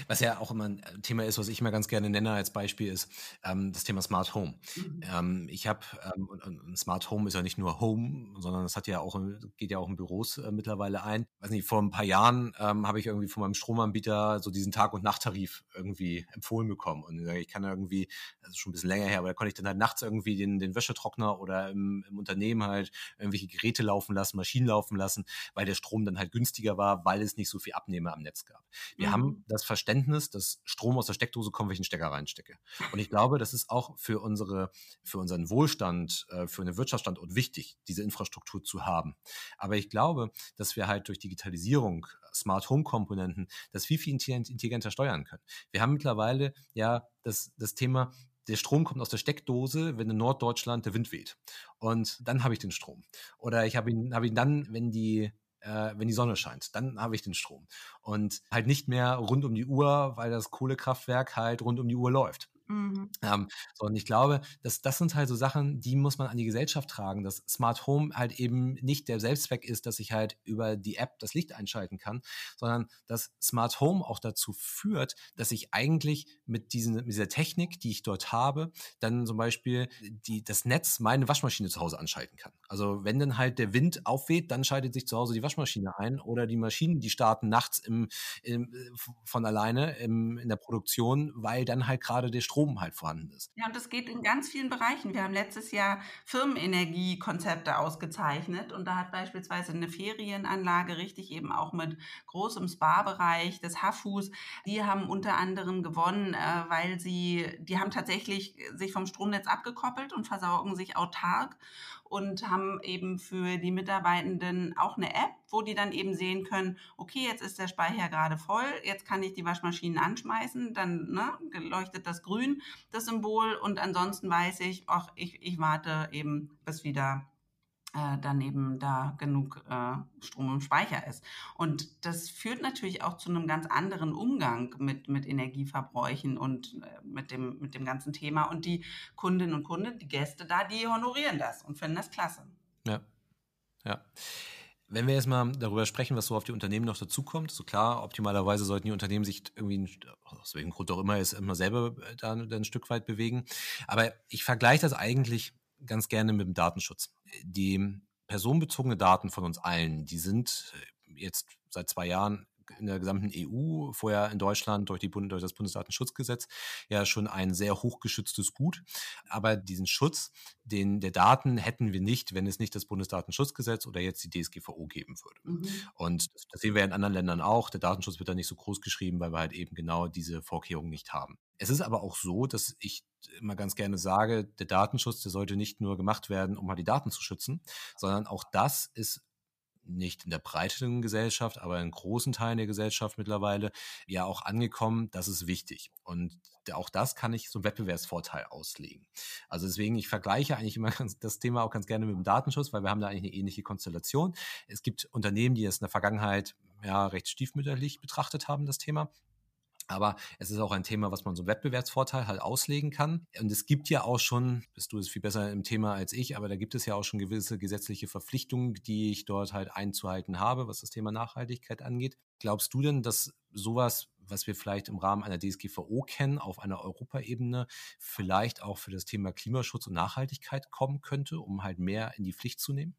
was ja auch immer ein äh, Thema ist, was ich immer ganz gerne nenne als Beispiel, ist ähm, das Thema Smart Home. Mhm. Ähm, ich habe, ähm, und, Smart Home ist ja nicht nur Home, sondern es hat ja auch, geht ja auch in Büros äh, mittlerweile ein. Weiß nicht, vor ein paar Jahren ähm, habe ich irgendwie von meinem Stromanbieter so diesen Tag- und Nachttarif irgendwie empfohlen bekommen. Und ich kann irgendwie, das ist schon ein bisschen länger her, aber da konnte ich dann halt nachts irgendwie den, den Wäschetrockner oder im, im Unternehmen halt irgendwelche Geräte laufen lassen, Maschinen laufen lassen, weil der Strom dann halt günstiger war, weil es nicht so viel Abnehmer am Netz gab. Wir mhm. haben das Verständnis, dass Strom aus der Steckdose kommt, wenn ich einen Stecker reinstecke. Und ich glaube, das ist auch für unsere, für unseren Wohlstand, äh, für einen Wirtschaftsstandort wichtig, diese Infrastruktur zu haben. Aber ich glaube, dass wir halt durch Digitalisierung, Smart Home Komponenten, das viel, viel intelligenter steuern können. Wir haben mittlerweile ja das, das Thema, der Strom kommt aus der Steckdose, wenn in Norddeutschland der Wind weht. Und dann habe ich den Strom. Oder ich habe ihn, hab ihn dann, wenn die äh, wenn die Sonne scheint. Dann habe ich den Strom. Und halt nicht mehr rund um die Uhr, weil das Kohlekraftwerk halt rund um die Uhr läuft. Mhm. Ähm, so, und ich glaube, dass das sind halt so Sachen, die muss man an die Gesellschaft tragen, dass Smart Home halt eben nicht der Selbstzweck ist, dass ich halt über die App das Licht einschalten kann, sondern dass Smart Home auch dazu führt, dass ich eigentlich mit, diesen, mit dieser Technik, die ich dort habe, dann zum Beispiel die, das Netz meine Waschmaschine zu Hause anschalten kann. Also wenn dann halt der Wind aufweht, dann schaltet sich zu Hause die Waschmaschine ein oder die Maschinen, die starten nachts im, im, von alleine im, in der Produktion, weil dann halt gerade der Strom Strom halt vorhanden ist. Ja, und das geht in ganz vielen Bereichen. Wir haben letztes Jahr Firmenenergiekonzepte ausgezeichnet und da hat beispielsweise eine Ferienanlage richtig eben auch mit großem Spa-Bereich des Hafus, die haben unter anderem gewonnen, äh, weil sie, die haben tatsächlich sich vom Stromnetz abgekoppelt und versorgen sich autark und haben eben für die Mitarbeitenden auch eine App, wo die dann eben sehen können, okay, jetzt ist der Speicher gerade voll, jetzt kann ich die Waschmaschinen anschmeißen, dann ne, leuchtet das grün, das Symbol. Und ansonsten weiß ich, ach, ich, ich warte eben, bis wieder äh, dann eben da genug äh, Strom im Speicher ist. Und das führt natürlich auch zu einem ganz anderen Umgang mit, mit Energieverbräuchen und äh, mit, dem, mit dem ganzen Thema. Und die Kundinnen und Kunden, die Gäste da, die honorieren das und finden das klasse. Ja, ja. Wenn wir jetzt mal darüber sprechen, was so auf die Unternehmen noch dazukommt, so klar, optimalerweise sollten die Unternehmen sich irgendwie, aus welchem Grund auch immer, ist immer selber äh, da, da ein Stück weit bewegen. Aber ich vergleiche das eigentlich ganz gerne mit dem Datenschutz. Die personenbezogene Daten von uns allen, die sind äh, jetzt seit zwei Jahren in der gesamten EU, vorher in Deutschland durch, die, durch das Bundesdatenschutzgesetz, ja schon ein sehr hochgeschütztes Gut. Aber diesen Schutz den, der Daten hätten wir nicht, wenn es nicht das Bundesdatenschutzgesetz oder jetzt die DSGVO geben würde. Mhm. Und das sehen wir in anderen Ländern auch. Der Datenschutz wird da nicht so groß geschrieben, weil wir halt eben genau diese Vorkehrungen nicht haben. Es ist aber auch so, dass ich immer ganz gerne sage, der Datenschutz, der sollte nicht nur gemacht werden, um mal die Daten zu schützen, sondern auch das ist nicht in der breiteren Gesellschaft, aber in großen Teilen der Gesellschaft mittlerweile ja auch angekommen, das ist wichtig. Und auch das kann ich so einen Wettbewerbsvorteil auslegen. Also deswegen, ich vergleiche eigentlich immer das Thema auch ganz gerne mit dem Datenschutz, weil wir haben da eigentlich eine ähnliche Konstellation. Es gibt Unternehmen, die es in der Vergangenheit ja recht stiefmütterlich betrachtet haben, das Thema. Aber es ist auch ein Thema, was man so einen Wettbewerbsvorteil halt auslegen kann. Und es gibt ja auch schon, bist du es viel besser im Thema als ich, aber da gibt es ja auch schon gewisse gesetzliche Verpflichtungen, die ich dort halt einzuhalten habe, was das Thema Nachhaltigkeit angeht. Glaubst du denn, dass sowas, was wir vielleicht im Rahmen einer DSGVO kennen, auf einer Europaebene vielleicht auch für das Thema Klimaschutz und Nachhaltigkeit kommen könnte, um halt mehr in die Pflicht zu nehmen?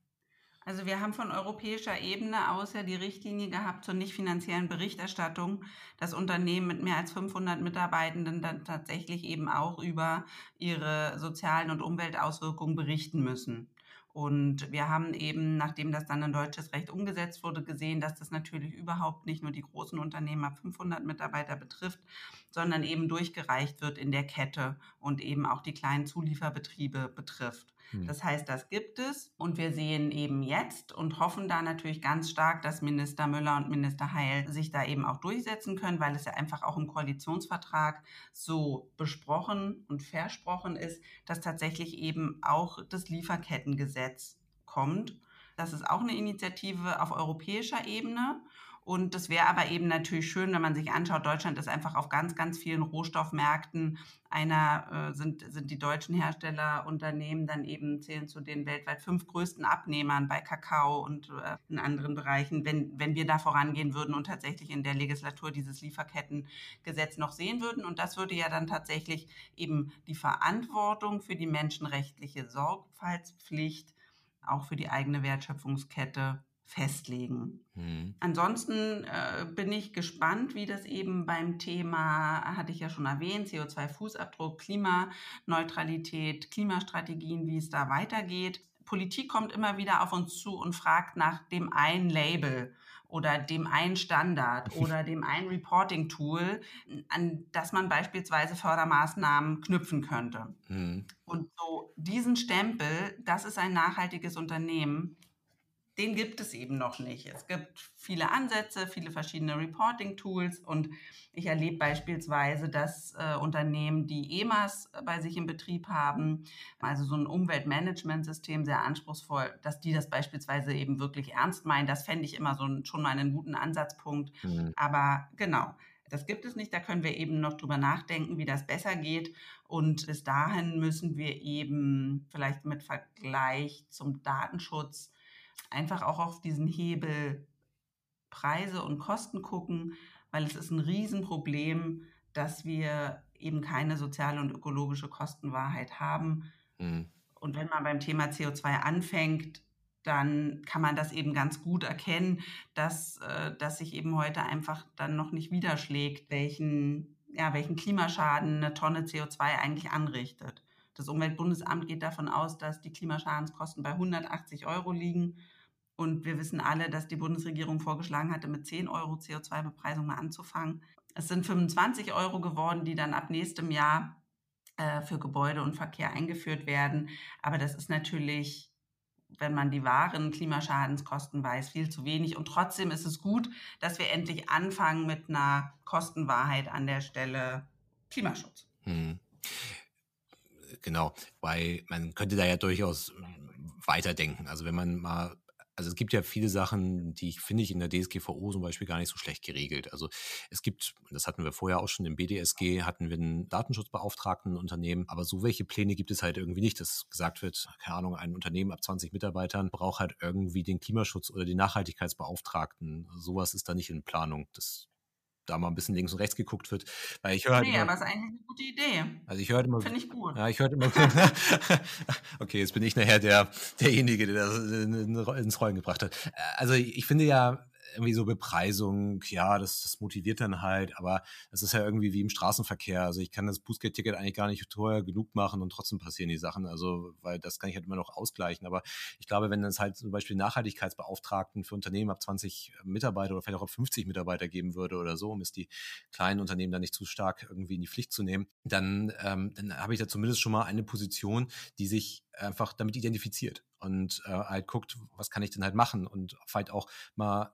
Also wir haben von europäischer Ebene aus ja die Richtlinie gehabt zur nicht finanziellen Berichterstattung, dass Unternehmen mit mehr als 500 Mitarbeitenden dann tatsächlich eben auch über ihre sozialen und Umweltauswirkungen berichten müssen. Und wir haben eben, nachdem das dann in deutsches Recht umgesetzt wurde, gesehen, dass das natürlich überhaupt nicht nur die großen Unternehmen ab 500 Mitarbeiter betrifft, sondern eben durchgereicht wird in der Kette und eben auch die kleinen Zulieferbetriebe betrifft. Hm. Das heißt, das gibt es und wir sehen eben jetzt und hoffen da natürlich ganz stark, dass Minister Müller und Minister Heil sich da eben auch durchsetzen können, weil es ja einfach auch im Koalitionsvertrag so besprochen und versprochen ist, dass tatsächlich eben auch das Lieferkettengesetz kommt. Das ist auch eine Initiative auf europäischer Ebene. Und das wäre aber eben natürlich schön, wenn man sich anschaut, Deutschland ist einfach auf ganz, ganz vielen Rohstoffmärkten. Einer äh, sind, sind die deutschen Herstellerunternehmen dann eben zählen zu den weltweit fünf größten Abnehmern bei Kakao und äh, in anderen Bereichen. Wenn, wenn wir da vorangehen würden und tatsächlich in der Legislatur dieses Lieferkettengesetz noch sehen würden. Und das würde ja dann tatsächlich eben die Verantwortung für die menschenrechtliche Sorgfaltspflicht auch für die eigene Wertschöpfungskette festlegen. Mhm. Ansonsten äh, bin ich gespannt, wie das eben beim Thema, hatte ich ja schon erwähnt, CO2-Fußabdruck, Klimaneutralität, Klimastrategien, wie es da weitergeht. Politik kommt immer wieder auf uns zu und fragt nach dem einen Label oder dem einen Standard oder dem einen Reporting-Tool, an das man beispielsweise Fördermaßnahmen knüpfen könnte. Mhm. Und so diesen Stempel, das ist ein nachhaltiges Unternehmen, den gibt es eben noch nicht. Es gibt viele Ansätze, viele verschiedene Reporting-Tools und ich erlebe beispielsweise, dass äh, Unternehmen, die EMAS bei sich im Betrieb haben, also so ein Umweltmanagementsystem, sehr anspruchsvoll, dass die das beispielsweise eben wirklich ernst meinen. Das fände ich immer so ein, schon mal einen guten Ansatzpunkt. Mhm. Aber genau. Das gibt es nicht. Da können wir eben noch drüber nachdenken, wie das besser geht. Und bis dahin müssen wir eben vielleicht mit Vergleich zum Datenschutz einfach auch auf diesen Hebel Preise und Kosten gucken, weil es ist ein Riesenproblem, dass wir eben keine soziale und ökologische Kostenwahrheit haben. Mhm. Und wenn man beim Thema CO2 anfängt, dann kann man das eben ganz gut erkennen, dass, äh, dass sich eben heute einfach dann noch nicht widerschlägt, welchen, ja, welchen Klimaschaden eine Tonne CO2 eigentlich anrichtet. Das Umweltbundesamt geht davon aus, dass die Klimaschadenskosten bei 180 Euro liegen. Und wir wissen alle, dass die Bundesregierung vorgeschlagen hatte, mit 10 Euro CO2-Bepreisung mal anzufangen. Es sind 25 Euro geworden, die dann ab nächstem Jahr äh, für Gebäude und Verkehr eingeführt werden. Aber das ist natürlich, wenn man die wahren Klimaschadenskosten weiß, viel zu wenig. Und trotzdem ist es gut, dass wir endlich anfangen mit einer Kostenwahrheit an der Stelle Klimaschutz. Hm. Genau, weil man könnte da ja durchaus weiterdenken. Also wenn man mal also es gibt ja viele Sachen, die ich finde ich in der DSGVO zum Beispiel gar nicht so schlecht geregelt. Also es gibt, das hatten wir vorher auch schon im BDSG, hatten wir einen Datenschutzbeauftragten Unternehmen, aber so welche Pläne gibt es halt irgendwie nicht, dass gesagt wird, keine Ahnung, ein Unternehmen ab 20 Mitarbeitern braucht halt irgendwie den Klimaschutz oder den Nachhaltigkeitsbeauftragten. Sowas ist da nicht in Planung. Das da mal ein bisschen links und rechts geguckt wird. Weil ich höre halt nee, immer, aber es ist eigentlich eine gute Idee. Also ich höre immer. Finde ich gut. Ja, ich höre immer. okay, jetzt bin ich nachher der, derjenige, der das ins Rollen gebracht hat. Also ich finde ja, irgendwie so Bepreisung, ja, das, das motiviert dann halt, aber das ist ja irgendwie wie im Straßenverkehr. Also ich kann das Bußgeldticket eigentlich gar nicht teuer genug machen und trotzdem passieren die Sachen. Also, weil das kann ich halt immer noch ausgleichen. Aber ich glaube, wenn es halt zum Beispiel Nachhaltigkeitsbeauftragten für Unternehmen ab 20 Mitarbeiter oder vielleicht auch ab 50 Mitarbeiter geben würde oder so, um es die kleinen Unternehmen dann nicht zu stark irgendwie in die Pflicht zu nehmen, dann, ähm, dann habe ich da zumindest schon mal eine Position, die sich einfach damit identifiziert und äh, halt guckt, was kann ich denn halt machen und vielleicht auch mal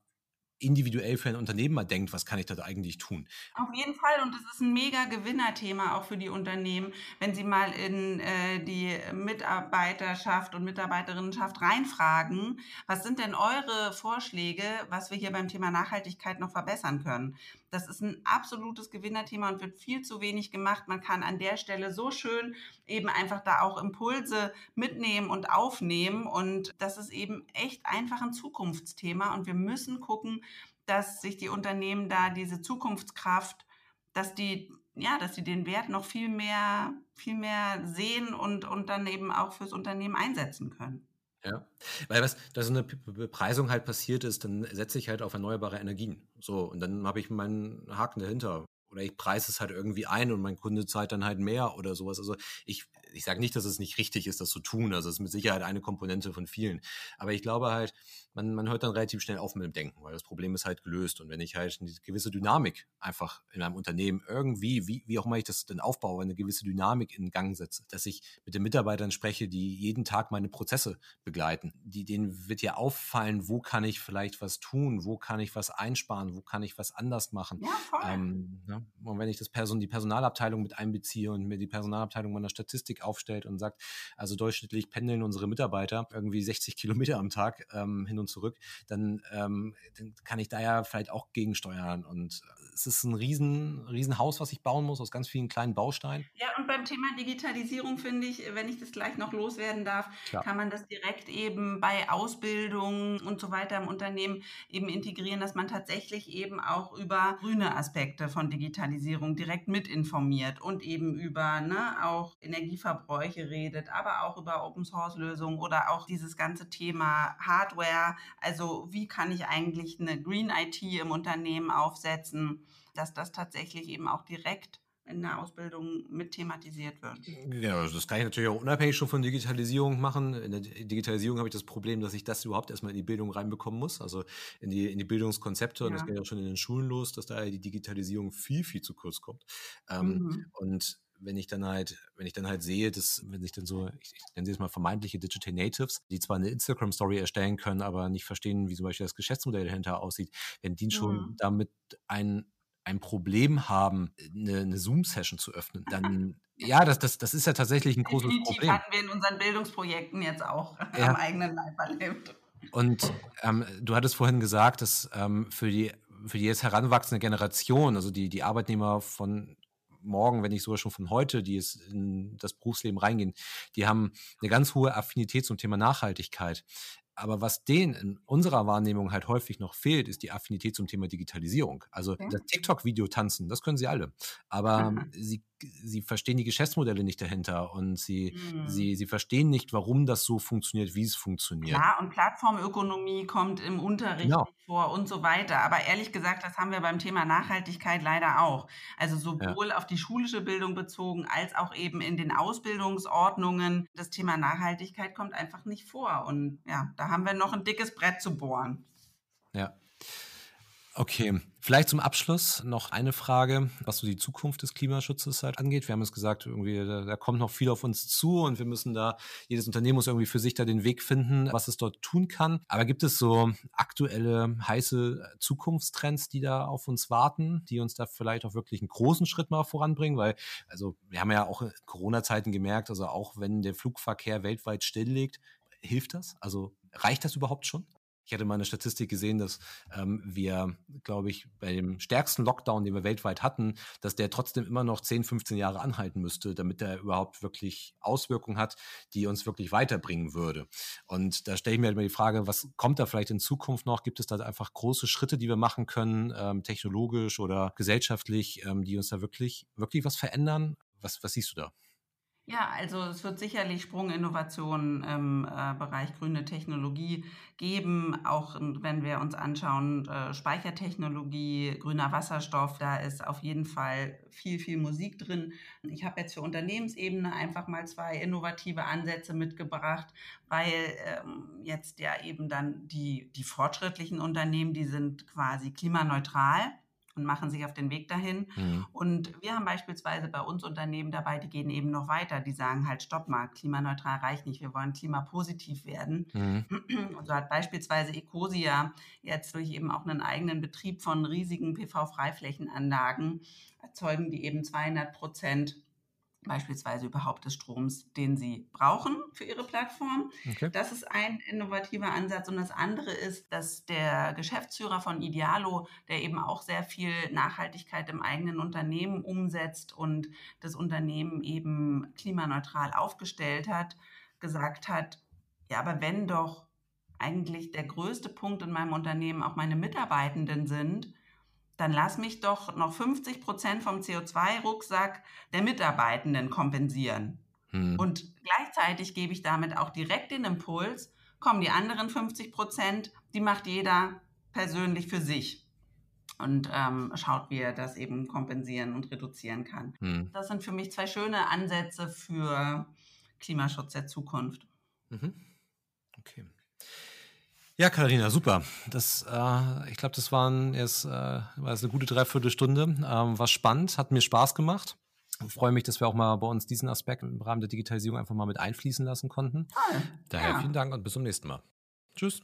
individuell für ein Unternehmen mal denkt, was kann ich da eigentlich tun. Auf jeden Fall und das ist ein mega Gewinnerthema auch für die Unternehmen, wenn sie mal in äh, die Mitarbeiterschaft und Mitarbeiterinnenschaft reinfragen, was sind denn eure Vorschläge, was wir hier beim Thema Nachhaltigkeit noch verbessern können. Das ist ein absolutes Gewinnerthema und wird viel zu wenig gemacht. Man kann an der Stelle so schön eben einfach da auch Impulse mitnehmen und aufnehmen. Und das ist eben echt einfach ein Zukunftsthema. Und wir müssen gucken, dass sich die Unternehmen da diese Zukunftskraft, dass die ja, dass sie den Wert noch viel mehr, viel mehr sehen und, und dann eben auch fürs Unternehmen einsetzen können. Ja, weil was, da so eine Bepreisung halt passiert ist, dann setze ich halt auf erneuerbare Energien. So, und dann habe ich meinen Haken dahinter. Oder ich preise es halt irgendwie ein und mein Kunde zahlt dann halt mehr oder sowas. Also ich, ich sage nicht, dass es nicht richtig ist, das zu tun. Also es ist mit Sicherheit eine Komponente von vielen. Aber ich glaube halt, man, man hört dann relativ schnell auf mit dem Denken, weil das Problem ist halt gelöst. Und wenn ich halt eine gewisse Dynamik einfach in einem Unternehmen irgendwie, wie, wie auch immer ich das denn aufbaue, eine gewisse Dynamik in Gang setze, dass ich mit den Mitarbeitern spreche, die jeden Tag meine Prozesse begleiten, die, denen wird ja auffallen, wo kann ich vielleicht was tun, wo kann ich was einsparen, wo kann ich was anders machen. Ja, voll. Ähm, ja, ne? Und wenn ich das Person, die Personalabteilung mit einbeziehe und mir die Personalabteilung meiner Statistik aufstellt und sagt, also durchschnittlich pendeln unsere Mitarbeiter irgendwie 60 Kilometer am Tag ähm, hin und zurück, dann, ähm, dann kann ich da ja vielleicht auch gegensteuern. Und es ist ein riesen, riesen Haus, was ich bauen muss aus ganz vielen kleinen Bausteinen. Ja, und beim Thema Digitalisierung finde ich, wenn ich das gleich noch loswerden darf, Klar. kann man das direkt eben bei Ausbildung und so weiter im Unternehmen eben integrieren, dass man tatsächlich eben auch über grüne Aspekte von Digitalisierung direkt mit informiert und eben über ne, auch Energieverbräuche redet, aber auch über Open Source Lösungen oder auch dieses ganze Thema Hardware. Also wie kann ich eigentlich eine Green IT im Unternehmen aufsetzen? dass das tatsächlich eben auch direkt in der Ausbildung mit thematisiert wird. Genau, also das kann ich natürlich auch unabhängig schon von Digitalisierung machen. In der Digitalisierung habe ich das Problem, dass ich das überhaupt erstmal in die Bildung reinbekommen muss, also in die, in die Bildungskonzepte. Ja. Und das geht ja schon in den Schulen los, dass da die Digitalisierung viel, viel zu kurz kommt. Ähm, mhm. Und wenn ich dann halt, wenn ich dann halt sehe, dass, wenn sich dann so, ich, ich nenne sie jetzt mal vermeintliche Digital Natives, die zwar eine Instagram-Story erstellen können, aber nicht verstehen, wie zum Beispiel das Geschäftsmodell dahinter aussieht, wenn die schon mhm. damit ein ein Problem haben, eine, eine Zoom-Session zu öffnen, dann ja, das, das, das ist ja tatsächlich ein großes Definitiv Problem. hatten wir in unseren Bildungsprojekten jetzt auch ja. am eigenen Leib erlebt. Und ähm, du hattest vorhin gesagt, dass ähm, für, die, für die jetzt heranwachsende Generation, also die, die Arbeitnehmer von morgen, wenn nicht sogar schon von heute, die es in das Berufsleben reingehen, die haben eine ganz hohe Affinität zum Thema Nachhaltigkeit. Aber was denen in unserer Wahrnehmung halt häufig noch fehlt, ist die Affinität zum Thema Digitalisierung. Also okay. das TikTok-Video tanzen, das können sie alle. Aber sie sie verstehen die Geschäftsmodelle nicht dahinter und sie, mhm. sie, sie verstehen nicht, warum das so funktioniert, wie es funktioniert. Ja, und Plattformökonomie kommt im Unterricht genau. vor und so weiter. Aber ehrlich gesagt, das haben wir beim Thema Nachhaltigkeit leider auch. Also sowohl ja. auf die schulische Bildung bezogen als auch eben in den Ausbildungsordnungen. Das Thema Nachhaltigkeit kommt einfach nicht vor. Und ja, da haben wir noch ein dickes Brett zu bohren. Ja. Okay, vielleicht zum Abschluss noch eine Frage, was so die Zukunft des Klimaschutzes halt angeht. Wir haben es gesagt, irgendwie, da, da, kommt noch viel auf uns zu und wir müssen da, jedes Unternehmen muss irgendwie für sich da den Weg finden, was es dort tun kann. Aber gibt es so aktuelle heiße Zukunftstrends, die da auf uns warten, die uns da vielleicht auch wirklich einen großen Schritt mal voranbringen? Weil, also wir haben ja auch in Corona-Zeiten gemerkt, also auch wenn der Flugverkehr weltweit stilllegt, hilft das? Also reicht das überhaupt schon? Ich hatte mal eine Statistik gesehen, dass ähm, wir, glaube ich, bei dem stärksten Lockdown, den wir weltweit hatten, dass der trotzdem immer noch 10, 15 Jahre anhalten müsste, damit er überhaupt wirklich Auswirkungen hat, die uns wirklich weiterbringen würde. Und da stelle ich mir halt immer die Frage, was kommt da vielleicht in Zukunft noch? Gibt es da einfach große Schritte, die wir machen können, ähm, technologisch oder gesellschaftlich, ähm, die uns da wirklich, wirklich was verändern? Was, was siehst du da? Ja, also es wird sicherlich Sprunginnovationen im äh, Bereich grüne Technologie geben, auch wenn wir uns anschauen, äh, Speichertechnologie, grüner Wasserstoff, da ist auf jeden Fall viel, viel Musik drin. Ich habe jetzt für Unternehmensebene einfach mal zwei innovative Ansätze mitgebracht, weil ähm, jetzt ja eben dann die, die fortschrittlichen Unternehmen, die sind quasi klimaneutral und machen sich auf den Weg dahin. Mhm. Und wir haben beispielsweise bei uns Unternehmen dabei, die gehen eben noch weiter. Die sagen halt, stopp mal, klimaneutral reicht nicht, wir wollen klimapositiv werden. Mhm. Und so hat beispielsweise Ecosia jetzt durch eben auch einen eigenen Betrieb von riesigen PV-Freiflächenanlagen erzeugen die eben 200 Prozent beispielsweise überhaupt des Stroms, den sie brauchen für ihre Plattform. Okay. Das ist ein innovativer Ansatz. Und das andere ist, dass der Geschäftsführer von Idealo, der eben auch sehr viel Nachhaltigkeit im eigenen Unternehmen umsetzt und das Unternehmen eben klimaneutral aufgestellt hat, gesagt hat, ja, aber wenn doch eigentlich der größte Punkt in meinem Unternehmen auch meine Mitarbeitenden sind, dann lass mich doch noch 50 Prozent vom CO2-Rucksack der Mitarbeitenden kompensieren. Hm. Und gleichzeitig gebe ich damit auch direkt den Impuls, kommen die anderen 50 Prozent, die macht jeder persönlich für sich und ähm, schaut, wie er das eben kompensieren und reduzieren kann. Hm. Das sind für mich zwei schöne Ansätze für Klimaschutz der Zukunft. Mhm. Okay. Ja, Katharina, super. Das, äh, ich glaube, das waren jetzt äh, war jetzt eine gute Dreiviertelstunde. Ähm, war spannend, hat mir Spaß gemacht. Ich freue mich, dass wir auch mal bei uns diesen Aspekt im Rahmen der Digitalisierung einfach mal mit einfließen lassen konnten. Toll. Daher ja. vielen Dank und bis zum nächsten Mal. Tschüss.